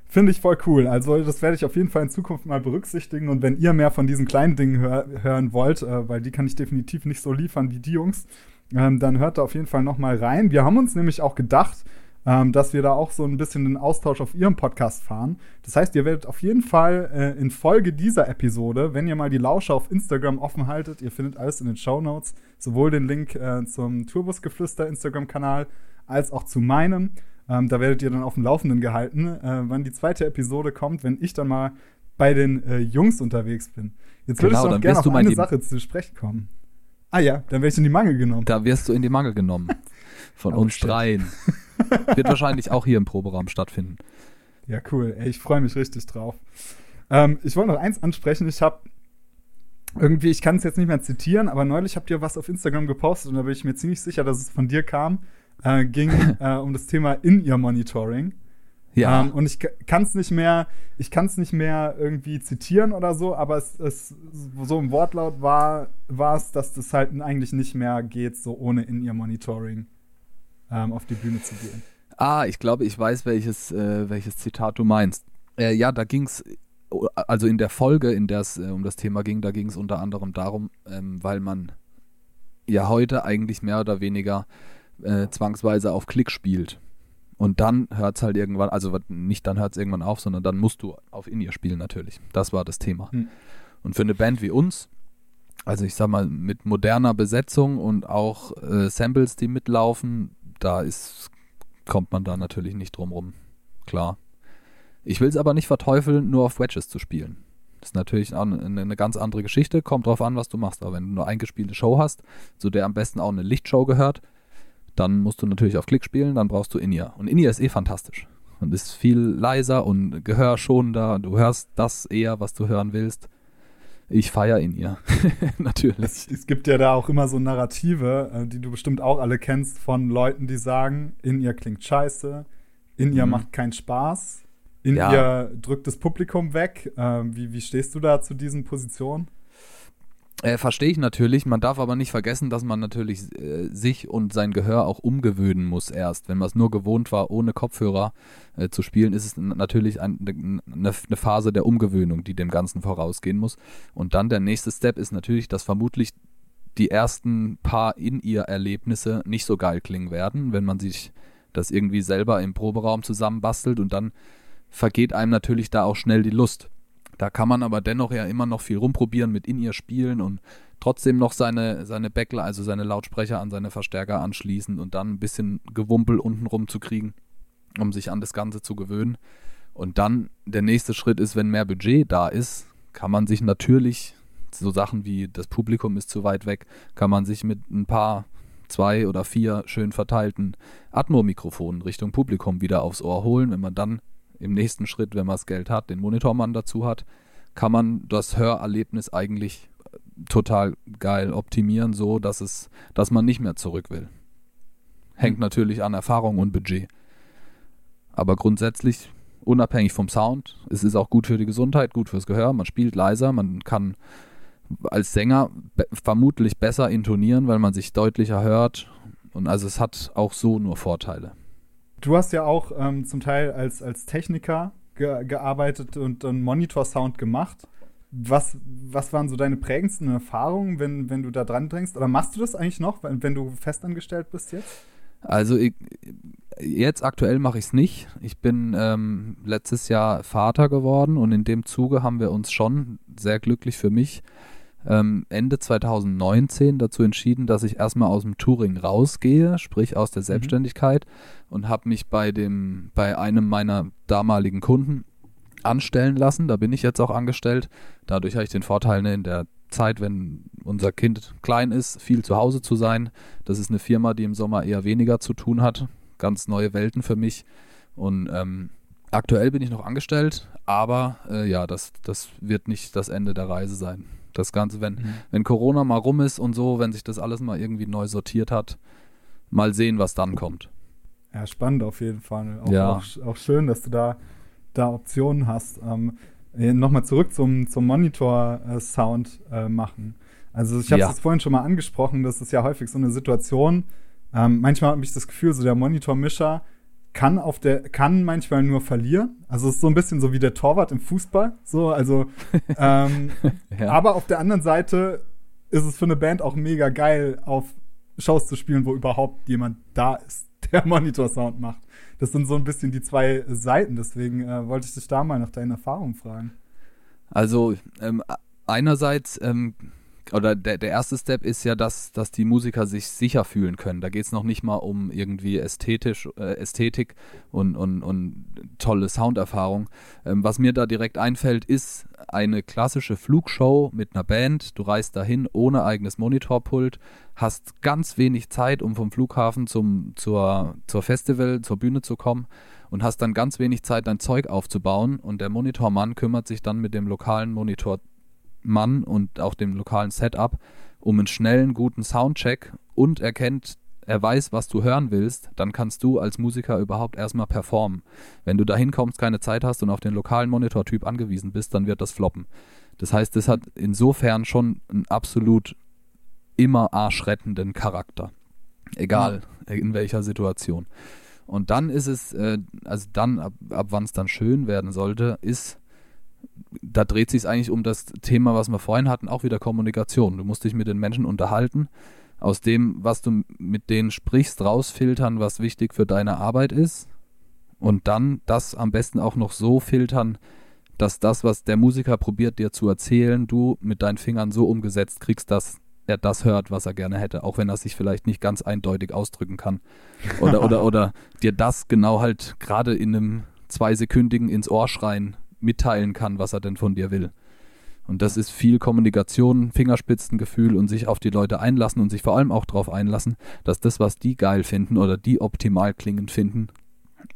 Finde ich voll cool. Also, das werde ich auf jeden Fall in Zukunft mal berücksichtigen. Und wenn ihr mehr von diesen kleinen Dingen hör hören wollt, äh, weil die kann ich definitiv nicht so liefern wie die Jungs, ähm, dann hört da auf jeden Fall noch mal rein. Wir haben uns nämlich auch gedacht, ähm, dass wir da auch so ein bisschen den Austausch auf ihrem Podcast fahren. Das heißt, ihr werdet auf jeden Fall äh, in Folge dieser Episode, wenn ihr mal die Lausche auf Instagram offen haltet, ihr findet alles in den Show Notes, sowohl den Link äh, zum Turbusgeflüster Instagram-Kanal als auch zu meinem. Ähm, da werdet ihr dann auf dem Laufenden gehalten, äh, wann die zweite Episode kommt, wenn ich dann mal bei den äh, Jungs unterwegs bin. Jetzt würde Genau, ich noch gerne auf eine Sache zu sprechen kommen. Ah ja, dann wäre ich in die Mangel genommen. Da wirst du in die Mangel genommen. Von Oh, uns shit. dreien. Wird wahrscheinlich auch hier im Proberaum stattfinden. Ja, cool. Ey, ich freue mich richtig drauf. Ähm, ich wollte noch eins ansprechen. Ich habe irgendwie, ich kann es jetzt nicht mehr zitieren, aber neulich habt ihr was auf Instagram gepostet und da bin ich mir ziemlich sicher, dass es von dir kam. Äh, ging äh, um das Thema In-Ear-Monitoring. Ja. Ähm, und ich kann es nicht mehr, ich kann es nicht mehr irgendwie zitieren oder so, aber es, es so im Wortlaut war, war es, dass das halt eigentlich nicht mehr geht, so ohne In-Ear-Monitoring ähm, auf die Bühne zu gehen. Ah, ich glaube, ich weiß, welches, äh, welches Zitat du meinst. Äh, ja, da ging es, also in der Folge, in der es äh, um das Thema ging, da ging es unter anderem darum, ähm, weil man ja heute eigentlich mehr oder weniger äh, zwangsweise auf Klick spielt. Und dann hört es halt irgendwann, also nicht dann hört es irgendwann auf, sondern dann musst du auf In-Ear spielen natürlich. Das war das Thema. Hm. Und für eine Band wie uns, also ich sag mal, mit moderner Besetzung und auch äh, Samples, die mitlaufen, da ist, kommt man da natürlich nicht drum rum. Klar. Ich will es aber nicht verteufeln, nur auf Wedges zu spielen. Das ist natürlich eine, eine ganz andere Geschichte, kommt drauf an, was du machst. Aber wenn du nur eingespielte Show hast, zu der am besten auch eine Lichtshow gehört, dann musst du natürlich auf Klick spielen, dann brauchst du In-Ear. Und In-Ear ist eh fantastisch. Und ist viel leiser und gehörschonender. Du hörst das eher, was du hören willst. Ich feiere In-Ear. natürlich. Es, es gibt ja da auch immer so Narrative, äh, die du bestimmt auch alle kennst, von Leuten, die sagen, in ihr klingt scheiße, in ihr Mhm. macht keinen Spaß, in Ja. ihr drückt das Publikum weg. Ähm, wie, wie stehst du da zu diesen Positionen? Äh, Verstehe ich natürlich. Man darf aber nicht vergessen, dass man natürlich äh, sich und sein Gehör auch umgewöhnen muss erst. Wenn man es nur gewohnt war, ohne Kopfhörer äh, zu spielen, ist es natürlich ein, eine, eine Phase der Umgewöhnung, die dem Ganzen vorausgehen muss. Und dann der nächste Step ist natürlich, dass vermutlich die ersten paar in ihr Erlebnisse nicht so geil klingen werden, wenn man sich das irgendwie selber im Proberaum zusammenbastelt und dann vergeht einem natürlich da auch schnell die Lust. Da kann man aber dennoch ja immer noch viel rumprobieren mit in ihr spielen und trotzdem noch seine, seine Backler, also seine Lautsprecher an seine Verstärker anschließen und dann ein bisschen Gewumpel unten rum zu kriegen, um sich an das Ganze zu gewöhnen. Und dann der nächste Schritt ist, wenn mehr Budget da ist, kann man sich natürlich so Sachen wie das Publikum ist zu weit weg, kann man sich mit ein paar zwei oder vier schön verteilten Atmo-Mikrofonen Richtung Publikum wieder aufs Ohr holen. Wenn man dann im nächsten Schritt, wenn man das Geld hat, den Monitormann dazu hat, kann man das Hörerlebnis eigentlich äh, total geil optimieren, so dass es, dass man nicht mehr zurück will. Hängt Mhm. natürlich an Erfahrung und Budget. Aber grundsätzlich, unabhängig vom Sound, es ist auch gut für die Gesundheit, gut fürs Gehör. Man spielt leiser, man kann als Sänger be vermutlich besser intonieren, weil man sich deutlicher hört. Und also es hat auch so nur Vorteile. Du hast ja auch ähm, zum Teil als, als Techniker ge gearbeitet und einen Monitor-Sound gemacht. Was, was waren so deine prägendsten Erfahrungen, wenn, wenn du da dran drängst? Oder machst du das eigentlich noch, wenn, wenn du festangestellt bist jetzt? Also ich, jetzt aktuell mache ich es nicht. Ich bin ähm, letztes Jahr Vater geworden und in dem Zuge haben wir uns schon sehr glücklich für mich ähm, Ende 2019 dazu entschieden, dass ich erstmal aus dem Touring rausgehe, sprich aus der Selbstständigkeit und habe mich bei dem bei einem meiner damaligen Kunden anstellen lassen. Da bin ich jetzt auch angestellt. Dadurch habe ich den Vorteil ne, in der Zeit, wenn unser Kind klein ist, viel zu Hause zu sein. Das ist eine Firma, die im Sommer eher weniger zu tun hat. Ganz neue Welten für mich. Und ähm, aktuell bin ich noch angestellt, aber äh, ja, das, das wird nicht das Ende der Reise sein. Das Ganze, wenn, Mhm. wenn Corona mal rum ist und so, wenn sich das alles mal irgendwie neu sortiert hat, mal sehen, was dann kommt. Ja, spannend auf jeden Fall. Auch, Ja. auch, auch schön, dass du da, da Optionen hast. Ähm, Nochmal zurück zum, zum Monitor-Sound äh, machen. Also ich habe es Ja. vorhin schon mal angesprochen, das ist ja häufig so eine Situation. Ähm, manchmal habe ich das Gefühl, so der Monitormischer kann auf der kann manchmal nur verlieren. Also es ist so ein bisschen so wie der Torwart im Fußball. So, also ähm, Ja. aber auf der anderen Seite ist es für eine Band auch mega geil, auf Shows zu spielen, wo überhaupt jemand da ist, der Monitor-Sound macht. Das sind so ein bisschen die zwei Seiten. Deswegen äh, wollte ich dich da mal nach deinen Erfahrungen fragen. Also ähm, einerseits, ähm, oder der, der erste Step ist ja, dass, dass die Musiker sich sicher fühlen können. Da geht es noch nicht mal um irgendwie ästhetisch, äh, Ästhetik und, und, und tolle Sounderfahrung. Ähm, was mir da direkt einfällt, ist eine klassische Flugshow mit einer Band. Du reist dahin ohne eigenes Monitorpult, hast ganz wenig Zeit, um vom Flughafen zum, zur, zur Festival, zur Bühne zu kommen und hast dann ganz wenig Zeit, dein Zeug aufzubauen. Und der Monitormann kümmert sich dann mit dem lokalen Monitor Mann und auch dem lokalen Setup um einen schnellen, guten Soundcheck und erkennt, er weiß, was du hören willst, dann kannst du als Musiker überhaupt erstmal performen. Wenn du da hinkommst, keine Zeit hast und auf den lokalen Monitortyp angewiesen bist, dann wird das floppen. Das heißt, das hat insofern schon einen absolut immer arschrettenden Charakter. Egal in welcher Situation. Und dann ist es, äh, also dann, ab, ab wann es dann schön werden sollte, ist, da dreht sich eigentlich um das Thema, was wir vorhin hatten, auch wieder Kommunikation. Du musst dich mit den Menschen unterhalten, aus dem, was du mit denen sprichst, rausfiltern, was wichtig für deine Arbeit ist und dann das am besten auch noch so filtern, dass das, was der Musiker probiert dir zu erzählen, du mit deinen Fingern so umgesetzt kriegst, dass er das hört, was er gerne hätte, auch wenn er sich vielleicht nicht ganz eindeutig ausdrücken kann. Oder, oder, oder dir das genau halt gerade in einem zweisekündigen ins Ohr schreien mitteilen kann, was er denn von dir will. Und das ist viel Kommunikation, Fingerspitzengefühl und sich auf die Leute einlassen und sich vor allem auch darauf einlassen, dass das, was die geil finden oder die optimal klingend finden,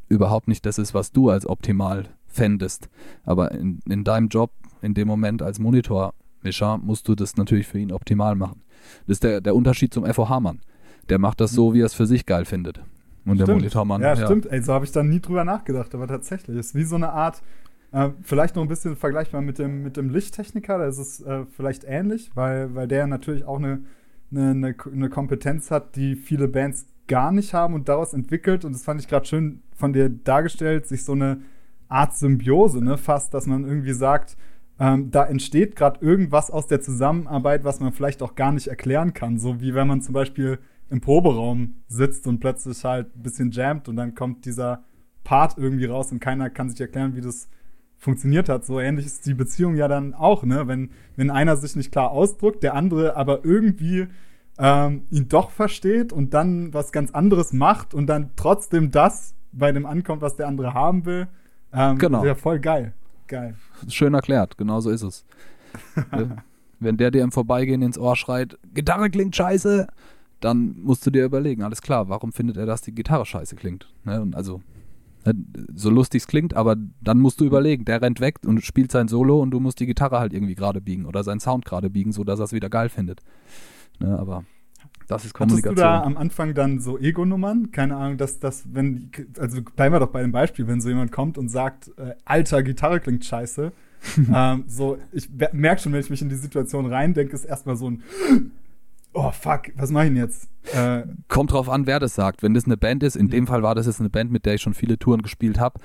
überhaupt nicht das ist, was du als optimal fändest. Aber in, in deinem Job, in dem Moment als Monitormischer, musst du das natürlich für ihn optimal machen. Das ist der, der Unterschied zum FOH-Mann. Der macht das so, wie er es für sich geil findet. Und stimmt. der Monitormann. Ja, ja, stimmt. Ey, so habe ich da nie drüber nachgedacht, aber tatsächlich. Es ist wie so eine Art äh, vielleicht noch ein bisschen vergleichbar mit dem, mit dem Lichttechniker, da ist es äh, vielleicht ähnlich, weil, weil der natürlich auch eine, eine, eine Kompetenz hat, die viele Bands gar nicht haben und daraus entwickelt. Und das fand ich gerade schön von dir dargestellt, sich so eine Art Symbiose, ne, fast, dass man irgendwie sagt, ähm, da entsteht gerade irgendwas aus der Zusammenarbeit, was man vielleicht auch gar nicht erklären kann. So wie wenn man zum Beispiel im Proberaum sitzt und plötzlich halt ein bisschen jammt und dann kommt dieser Part irgendwie raus und keiner kann sich erklären, wie das funktioniert hat. So ähnlich ist die Beziehung ja dann auch, ne? Wenn, wenn einer sich nicht klar ausdrückt, der andere aber irgendwie ähm, ihn doch versteht und dann was ganz anderes macht und dann trotzdem das bei dem ankommt, was der andere haben will. Ähm, genau. Ja, voll geil. Geil. Schön erklärt, genau so ist es. wenn der dir im Vorbeigehen ins Ohr schreit, Gitarre klingt scheiße, dann musst du dir überlegen, alles klar, warum findet er, dass die Gitarre scheiße klingt? Ne? Und also Ne, so lustig es klingt, aber dann musst du überlegen, der rennt weg und spielt sein Solo und du musst die Gitarre halt irgendwie gerade biegen oder seinen Sound gerade biegen, sodass er es wieder geil findet. Ne, aber das ist Kommunikation. Hattest du da am Anfang dann so Ego-Nummern? Keine Ahnung, dass das, wenn, also bleiben wir doch bei dem Beispiel, wenn so jemand kommt und sagt, äh, alter, Gitarre klingt scheiße. ähm, so, ich merke schon, wenn ich mich in die Situation reindenke, ist erstmal so ein oh fuck, was mache ich denn jetzt? Äh, Kommt drauf an, wer das sagt. Wenn das eine Band ist, in dem Fall war das jetzt eine Band, mit der ich schon viele Touren gespielt habe,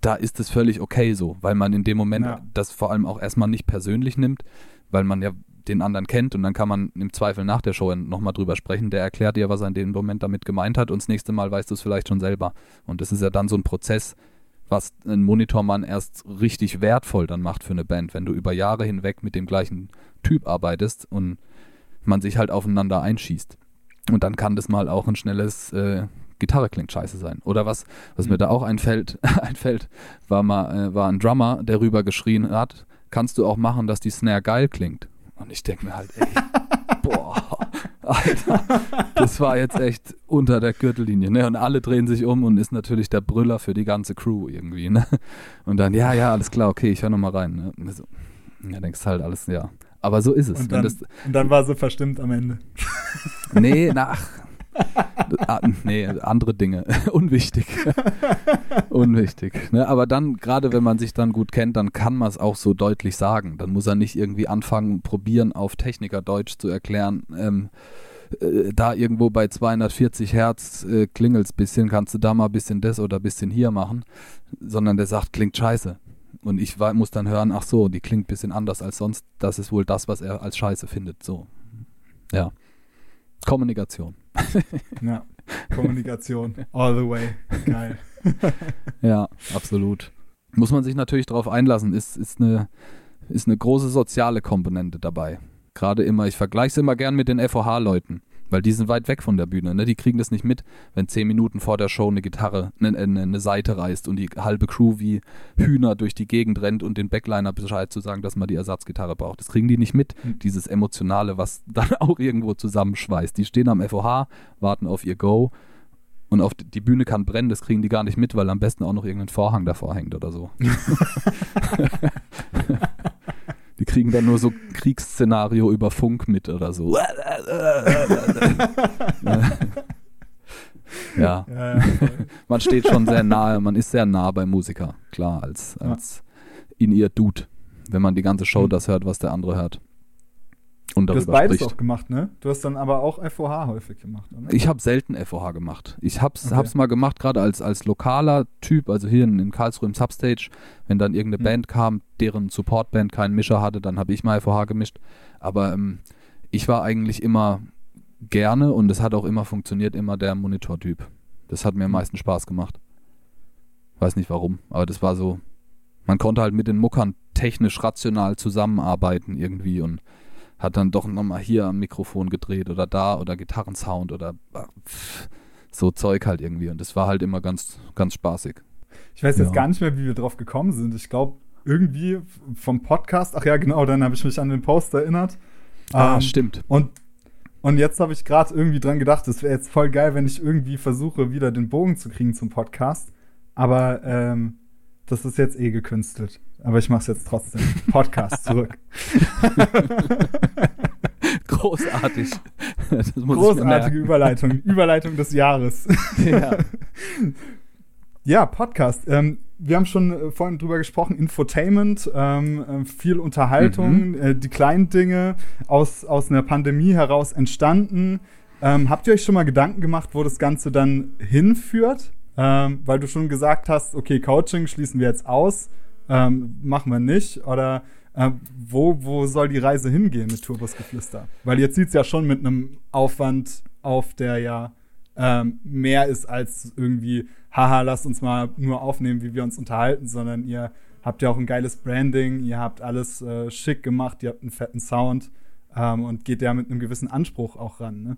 da ist es völlig okay so, weil man in dem Moment ja. das vor allem auch erstmal nicht persönlich nimmt, weil man ja den anderen kennt und dann kann man im Zweifel nach der Show nochmal drüber sprechen. Der erklärt dir, was er in dem Moment damit gemeint hat und das nächste Mal weißt du es vielleicht schon selber. Und das ist ja dann so ein Prozess, was ein Monitormann erst richtig wertvoll dann macht für eine Band, wenn du über Jahre hinweg mit dem gleichen Typ arbeitest und man sich halt aufeinander einschießt. Und dann kann das mal auch ein schnelles äh, Gitarre klingt scheiße sein. Oder was, was mhm. mir da auch einfällt, einfällt war mal, äh, war ein Drummer, der rüber geschrien hat, kannst du auch machen, dass die Snare geil klingt. Und ich denke mir halt, ey, boah, Alter, das war jetzt echt unter der Gürtellinie, ne? Und alle drehen sich um und ist natürlich der Brüller für die ganze Crew irgendwie, ne? Und dann, ja, ja, alles klar, okay, ich höre nochmal rein, ne? So, ja, denkst halt alles, ja, aber so ist es. Und dann, das, und dann war sie verstimmt am Ende. Nee, nach. Ah, nee, andere Dinge. Unwichtig. Unwichtig. Ne? Aber dann, gerade wenn man sich dann gut kennt, dann kann man es auch so deutlich sagen. Dann muss er nicht irgendwie anfangen, probieren, auf Technikerdeutsch zu erklären. Ähm, äh, da irgendwo bei 240 Hertz äh, klingelt's bisschen, kannst du da mal ein bisschen das oder ein bisschen hier machen, sondern der sagt, klingt scheiße. Und ich war, muss dann hören, ach so, die klingt ein bisschen anders als sonst. Das ist wohl das, was er als Scheiße findet. So. Ja. Kommunikation. ja. Kommunikation. All the way. Geil. ja, absolut. Muss man sich natürlich darauf einlassen. Ist, ist, eine, ist eine große soziale Komponente dabei. Gerade immer, ich vergleiche es immer gern mit den FOH-Leuten. Weil die sind weit weg von der Bühne, ne? Die kriegen das nicht mit, wenn zehn Minuten vor der Show eine Gitarre, eine, eine, eine Seite reißt und die halbe Crew wie Hühner durch die Gegend rennt und den Backliner Bescheid zu sagen, dass man die Ersatzgitarre braucht. Das kriegen die nicht mit, mhm. dieses Emotionale, was dann auch irgendwo zusammenschweißt. Die stehen am FOH, warten auf ihr Go und auf die Bühne kann brennen, das kriegen die gar nicht mit, weil am besten auch noch irgendein Vorhang davor hängt oder so. Kriegen dann nur so Kriegsszenario über Funk mit oder so. ja. ja, ja man steht schon sehr nahe, man ist sehr nah beim Musiker, klar, als, als in ihr Dude, wenn man die ganze Show hm. das hört, was der andere hört und darüber Du hast beides spricht. auch gemacht, ne? Du hast dann aber auch FOH häufig gemacht, oder? Ich habe selten FOH gemacht. Ich hab's, okay. hab's mal gemacht, gerade als, als lokaler Typ, also hier in, in Karlsruhe im Substage, wenn dann irgendeine mhm. Band kam, deren Supportband keinen Mischer hatte, dann habe ich mal FOH gemischt. Aber ähm, ich war eigentlich immer gerne und es hat auch immer funktioniert, immer der Monitortyp. Das hat mir am mhm. meisten Spaß gemacht. Weiß nicht warum, aber das war so. Man konnte halt mit den Muckern technisch rational zusammenarbeiten irgendwie und hat dann doch nochmal hier am Mikrofon gedreht oder da oder Gitarrensound oder pff, so Zeug halt irgendwie. Und das war halt immer ganz, ganz spaßig. Ich weiß jetzt ja. gar nicht mehr, wie wir drauf gekommen sind. Ich glaube, irgendwie vom Podcast, ach ja, genau, dann habe ich mich an den Post erinnert. Ah, ähm, stimmt. Und, und jetzt habe ich gerade irgendwie dran gedacht, es wäre jetzt voll geil, wenn ich irgendwie versuche, wieder den Bogen zu kriegen zum Podcast. Aber ähm, das ist jetzt eh gekünstelt. Aber ich mache es jetzt trotzdem. Podcast zurück. Großartig. Großartige Überleitung. Überleitung des Jahres. Ja, ja Podcast. Ähm, wir haben schon äh, vorhin drüber gesprochen, Infotainment, ähm, äh, viel Unterhaltung, mhm. äh, die kleinen Dinge aus, aus einer Pandemie heraus entstanden. Ähm, habt ihr euch schon mal Gedanken gemacht, wo das Ganze dann hinführt? Ähm, weil du schon gesagt hast, okay, Coaching schließen wir jetzt aus ähm, machen wir nicht? Oder äh, wo, wo soll die Reise hingehen mit Turbusgeflüster? Weil jetzt sieht es ja schon mit einem Aufwand auf, der ja ähm, mehr ist als irgendwie, haha, lasst uns mal nur aufnehmen, wie wir uns unterhalten, sondern ihr habt ja auch ein geiles Branding, ihr habt alles äh, schick gemacht, ihr habt einen fetten Sound ähm, und geht ja mit einem gewissen Anspruch auch ran, ne?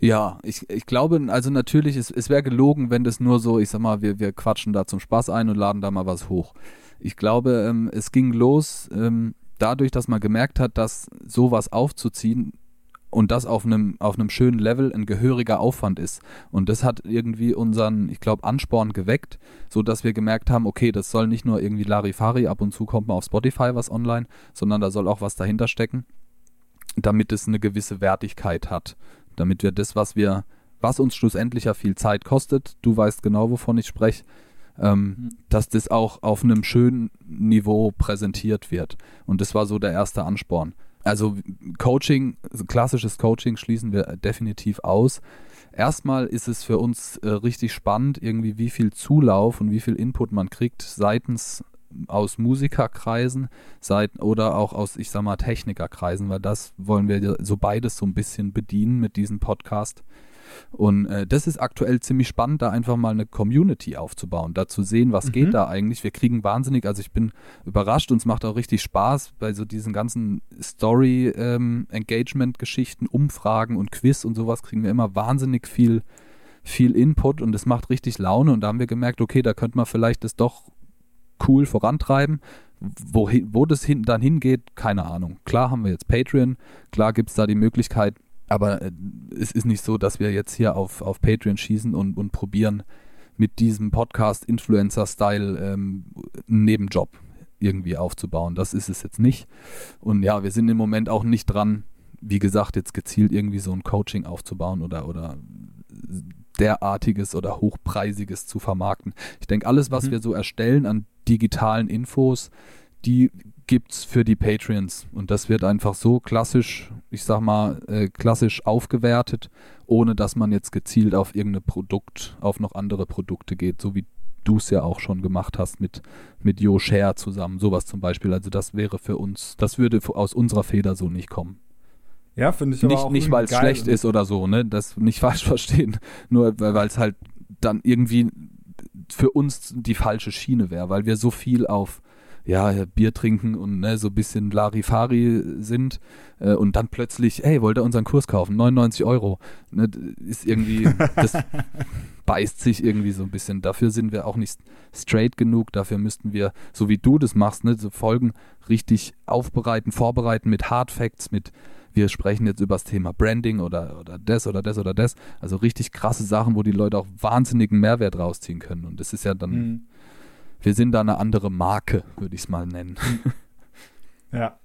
Ja, ich, ich glaube, also natürlich, es, es wäre gelogen, wenn das nur so, ich sag mal, wir, wir quatschen da zum Spaß ein und laden da mal was hoch. Ich glaube, ähm, es ging los ähm, dadurch, dass man gemerkt hat, dass sowas aufzuziehen und das auf einem auf einem schönen Level ein gehöriger Aufwand ist und das hat irgendwie unseren ich glaube Ansporn geweckt so dass wir gemerkt haben okay das soll nicht nur irgendwie Larifari ab und zu kommt mal auf Spotify was online sondern da soll auch was dahinter stecken damit es eine gewisse Wertigkeit hat damit wir das, was wir, was uns schlussendlich ja viel Zeit kostet, du weißt genau, wovon ich spreche, ähm, mhm. dass das auch auf einem schönen Niveau präsentiert wird. Und das war so der erste Ansporn. Also Coaching, klassisches Coaching schließen wir definitiv aus. Erstmal ist es für uns äh, richtig spannend, irgendwie wie viel Zulauf und wie viel Input man kriegt seitens aus Musikerkreisen seit, oder auch aus, ich sag mal, Technikerkreisen, weil das wollen wir so beides so ein bisschen bedienen mit diesem Podcast. Und äh, das ist aktuell ziemlich spannend, da einfach mal eine Community aufzubauen, da zu sehen, was mhm. geht da eigentlich. Wir kriegen wahnsinnig, also ich bin überrascht und es macht auch richtig Spaß bei so diesen ganzen Story-Engagement-Geschichten, ähm, Umfragen und Quiz und sowas kriegen wir immer wahnsinnig viel, viel Input und es macht richtig Laune und da haben wir gemerkt, okay, da könnte man vielleicht das doch cool vorantreiben. Wo, wo das hin, dann hingeht, keine Ahnung. Klar haben wir jetzt Patreon, klar gibt es da die Möglichkeit, aber äh, es ist nicht so, dass wir jetzt hier auf, auf Patreon schießen und, und probieren, mit diesem Podcast Influencer-Style ähm, einen Nebenjob irgendwie aufzubauen. Das ist es jetzt nicht. Und ja, wir sind im Moment auch nicht dran, wie gesagt, jetzt gezielt irgendwie so ein Coaching aufzubauen oder, oder derartiges oder hochpreisiges zu vermarkten. Ich denke, alles, was mhm. wir so erstellen an digitalen Infos, die gibt es für die Patreons. Und das wird einfach so klassisch, ich sag mal, äh, klassisch aufgewertet, ohne dass man jetzt gezielt auf irgendein Produkt, auf noch andere Produkte geht, so wie du es ja auch schon gemacht hast mit, mit Yo Share zusammen, sowas zum Beispiel. Also das wäre für uns, das würde aus unserer Feder so nicht kommen. Ja, finde ich aber Nicht, nicht weil es schlecht ist oder so, ne? Das nicht falsch verstehen. Nur weil es halt dann irgendwie für uns die falsche Schiene wäre, weil wir so viel auf, ja, Bier trinken und ne, so ein bisschen Larifari sind äh, und dann plötzlich, hey, wollt ihr unseren Kurs kaufen? 99 Euro. Ne, ist irgendwie, das beißt sich irgendwie so ein bisschen. Dafür sind wir auch nicht straight genug. Dafür müssten wir, so wie du das machst, ne, so Folgen richtig aufbereiten, vorbereiten mit Hard Facts, mit wir sprechen jetzt über das Thema Branding oder, oder das oder das oder das. Also richtig krasse Sachen, wo die Leute auch wahnsinnigen Mehrwert rausziehen können. Und das ist ja dann, mhm. wir sind da eine andere Marke, würde ich es mal nennen. Ja.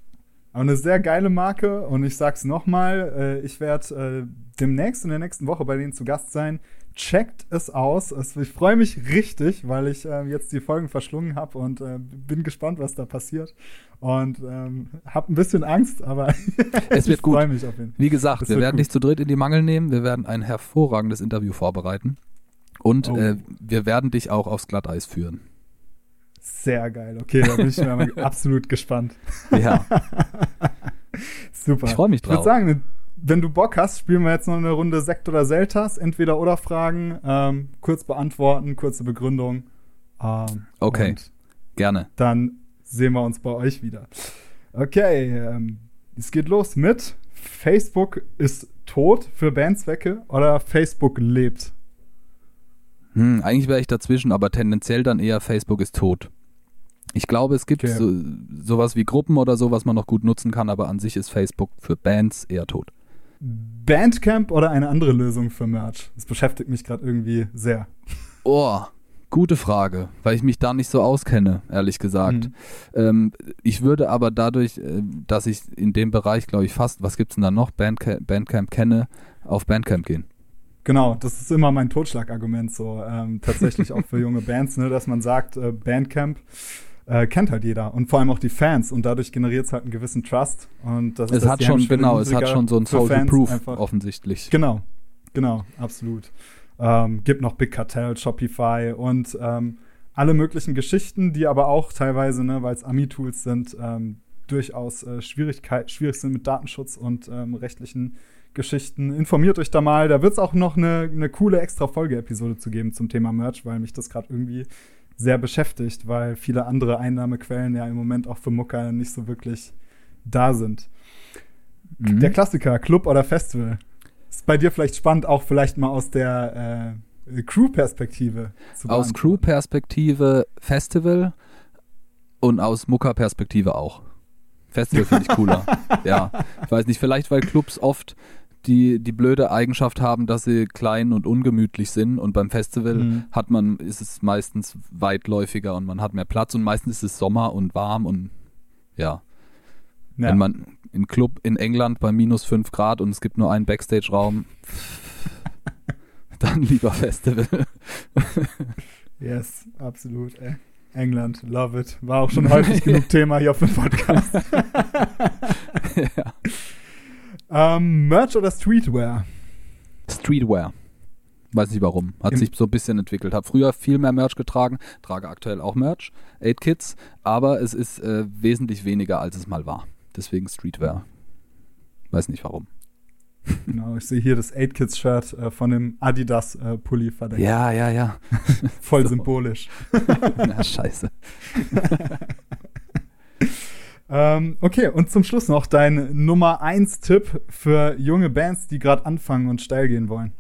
Aber eine sehr geile Marke und ich sag's nochmal, äh, ich werde äh, demnächst in der nächsten Woche bei denen zu Gast sein checkt es aus. Es, ich freue mich richtig, weil ich äh, jetzt die Folgen verschlungen habe und äh, bin gespannt, was da passiert. Und ähm, habe ein bisschen Angst, aber es wird gut. Mich auf ihn. Wie gesagt, es wir werden gut. dich zu dritt in die Mangel nehmen. Wir werden ein hervorragendes Interview vorbereiten. Und oh. äh, wir werden dich auch aufs Glatteis führen. Sehr geil. Okay, da bin ich mal absolut gespannt. Ja. Super. Ich freue mich drauf. Ich würde sagen, wenn du Bock hast, spielen wir jetzt noch eine Runde Sekt oder Seltas. Entweder oder Fragen, ähm, kurz beantworten, kurze Begründung. Ähm, okay, gerne. Dann sehen wir uns bei euch wieder. Okay, ähm, es geht los mit Facebook ist tot für Bandzwecke oder Facebook lebt? Hm, eigentlich wäre ich dazwischen, aber tendenziell dann eher Facebook ist tot. Ich glaube, es gibt okay. so, sowas wie Gruppen oder so, was man noch gut nutzen kann, aber an sich ist Facebook für Bands eher tot. Bandcamp oder eine andere Lösung für Merch? Das beschäftigt mich gerade irgendwie sehr. Oh, gute Frage, weil ich mich da nicht so auskenne, ehrlich gesagt. Mhm. Ähm, ich würde aber dadurch, äh, dass ich in dem Bereich, glaube ich, fast, was gibt es denn da noch, Bandcamp, Bandcamp kenne, auf Bandcamp gehen. Genau, das ist immer mein Totschlagargument so, ähm, tatsächlich auch für junge Bands, ne, dass man sagt, äh, Bandcamp äh, kennt halt jeder und vor allem auch die Fans und dadurch generiert es halt einen gewissen Trust und das es ist hat schon genau es hat schon so ein Social Proof einfach. offensichtlich genau genau absolut ähm, gibt noch Big Cartel Shopify und ähm, alle möglichen Geschichten die aber auch teilweise ne weil es Ami Tools sind ähm, durchaus äh, Schwierigkeit schwierig sind mit Datenschutz und ähm, rechtlichen Geschichten. Informiert euch da mal. Da wird es auch noch eine, eine coole extra Folge-Episode zu geben zum Thema Merch, weil mich das gerade irgendwie sehr beschäftigt, weil viele andere Einnahmequellen ja im Moment auch für Mucker nicht so wirklich da sind. Mhm. Der Klassiker, Club oder Festival. Ist bei dir vielleicht spannend, auch vielleicht mal aus der äh, Crew-Perspektive zu Aus Crew-Perspektive Festival und aus Mucker-Perspektive auch. Festival finde ich cooler. ja, ich weiß nicht, vielleicht weil Clubs oft die die blöde Eigenschaft haben, dass sie klein und ungemütlich sind und beim Festival mhm. hat man ist es meistens weitläufiger und man hat mehr Platz und meistens ist es Sommer und warm und ja. ja. Wenn man in Club in England bei minus 5 Grad und es gibt nur einen Backstage-Raum, dann lieber Festival. yes, absolut. Ey. England, love it. War auch schon häufig genug Thema hier auf dem Podcast. ja. Ähm, Merch oder Streetwear? Streetwear. Weiß nicht warum. Hat Im sich so ein bisschen entwickelt. Habe früher viel mehr Merch getragen, trage aktuell auch Merch, 8 Kids, aber es ist äh, wesentlich weniger, als es mal war. Deswegen Streetwear. Weiß nicht warum. Genau, ich sehe hier das 8 Kids Shirt äh, von dem Adidas äh, Pulli verdeckt. Ja, ja, ja. Voll symbolisch. Na, scheiße. Ähm, okay, und zum Schluss noch dein Nummer 1 Tipp für junge Bands, die gerade anfangen und steil gehen wollen.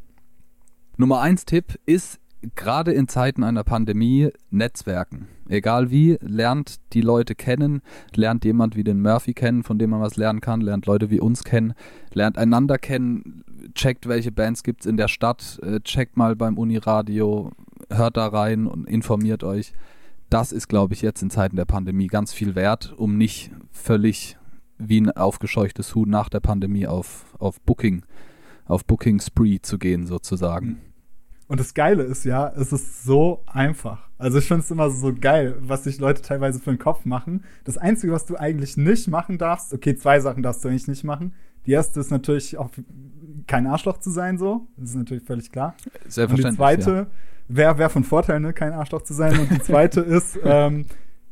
Nummer 1 Tipp ist gerade in Zeiten einer Pandemie Netzwerken. Egal wie, lernt die Leute kennen, lernt jemand wie den Murphy kennen, von dem man was lernen kann, lernt Leute wie uns kennen, lernt einander kennen, checkt, welche Bands gibt es in der Stadt, äh, checkt mal beim Uniradio, hört da rein und informiert euch das ist, glaube ich, jetzt in Zeiten der Pandemie ganz viel wert, um nicht völlig wie ein aufgescheuchtes Huhn nach der Pandemie auf, auf Booking, auf Booking Spree zu gehen, sozusagen. Hm. Und das Geile ist ja, es ist so einfach. Also ich finde es immer so geil, was sich Leute teilweise für den Kopf machen. Das Einzige, was du eigentlich nicht machen darfst, okay, zwei Sachen darfst du eigentlich nicht machen. Die erste ist natürlich auch kein Arschloch zu sein, so. Das ist natürlich völlig klar. Selbstverständlich. Und die zweite, ja wäre wär von Vorteil, ne, kein Arschloch zu sein. Und die zweite ist, ähm,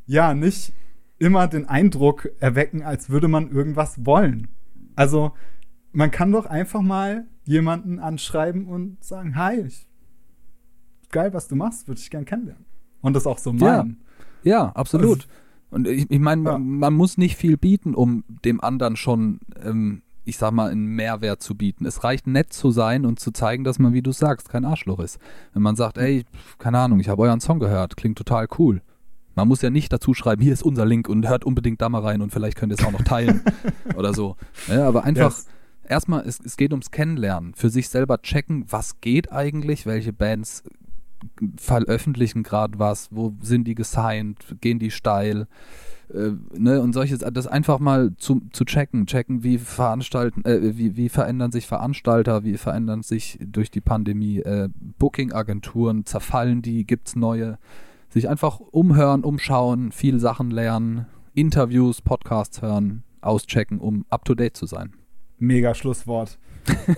ja, nicht immer den Eindruck erwecken, als würde man irgendwas wollen. Also, man kann doch einfach mal jemanden anschreiben und sagen, hi, ich, geil, was du machst, würde ich gern kennenlernen. Und das auch so meinen. Ja, ja absolut. Und ich, ich meine, Ja. man muss nicht viel bieten, um dem anderen schon, ähm, ich sag mal, einen Mehrwert zu bieten. Es reicht nett zu sein und zu zeigen, dass man, wie du sagst, kein Arschloch ist. Wenn man sagt, ey, keine Ahnung, ich habe euren Song gehört, klingt total cool. Man muss ja nicht dazu schreiben, hier ist unser Link und hört unbedingt da mal rein und vielleicht könnt ihr es auch noch teilen oder so. Ja, aber einfach Yes. erstmal, es, es geht ums Kennenlernen, für sich selber checken, was geht eigentlich, welche Bands veröffentlichen gerade was, wo sind die gesigned, gehen die steil, äh, ne, und solches, das einfach mal zu, zu checken, checken, wie veranstalten, äh, wie, wie verändern sich Veranstalter, wie verändern sich durch die Pandemie äh, Booking-Agenturen, zerfallen die, gibt's neue, sich einfach umhören, umschauen, viel Sachen lernen, Interviews, Podcasts hören, auschecken, um up to date zu sein. Mega Schlusswort.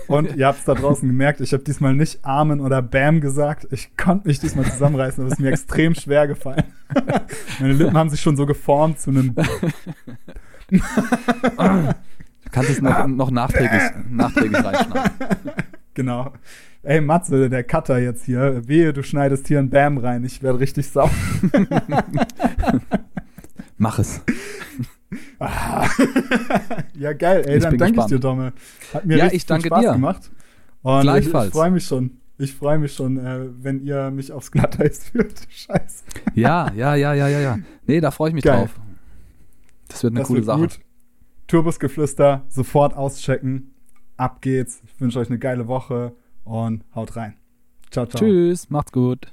Und ihr habt es da draußen gemerkt, ich habe diesmal nicht Amen oder Bam gesagt. Ich konnte mich diesmal zusammenreißen, aber es ist mir extrem schwer gefallen. Meine Lippen haben sich schon so geformt zu einem. Du kannst es noch, noch nachträglich, nachträglich reinschneiden. Genau. Ey, Matze, der Cutter jetzt hier. Wehe, du schneidest hier ein Bam rein. Ich werde richtig sauer. Mach es. Ja, geil. Ey, Ich dann danke ich dir, Domme. Hat mir Ja, richtig ich danke Spaß dir. gemacht. Und Gleichfalls. Ich, ich freue mich schon. Ich freue mich schon, äh, wenn ihr mich aufs Glatteis führt. Scheiße. Ja, ja, ja, ja, ja, ja. Nee, da freue ich mich Geil. drauf. Das wird eine das coole wird Sache. gut. Turbusgeflüster, sofort auschecken. Ab geht's. Ich wünsche euch eine geile Woche und haut rein. Ciao, ciao. Tschüss, macht's gut.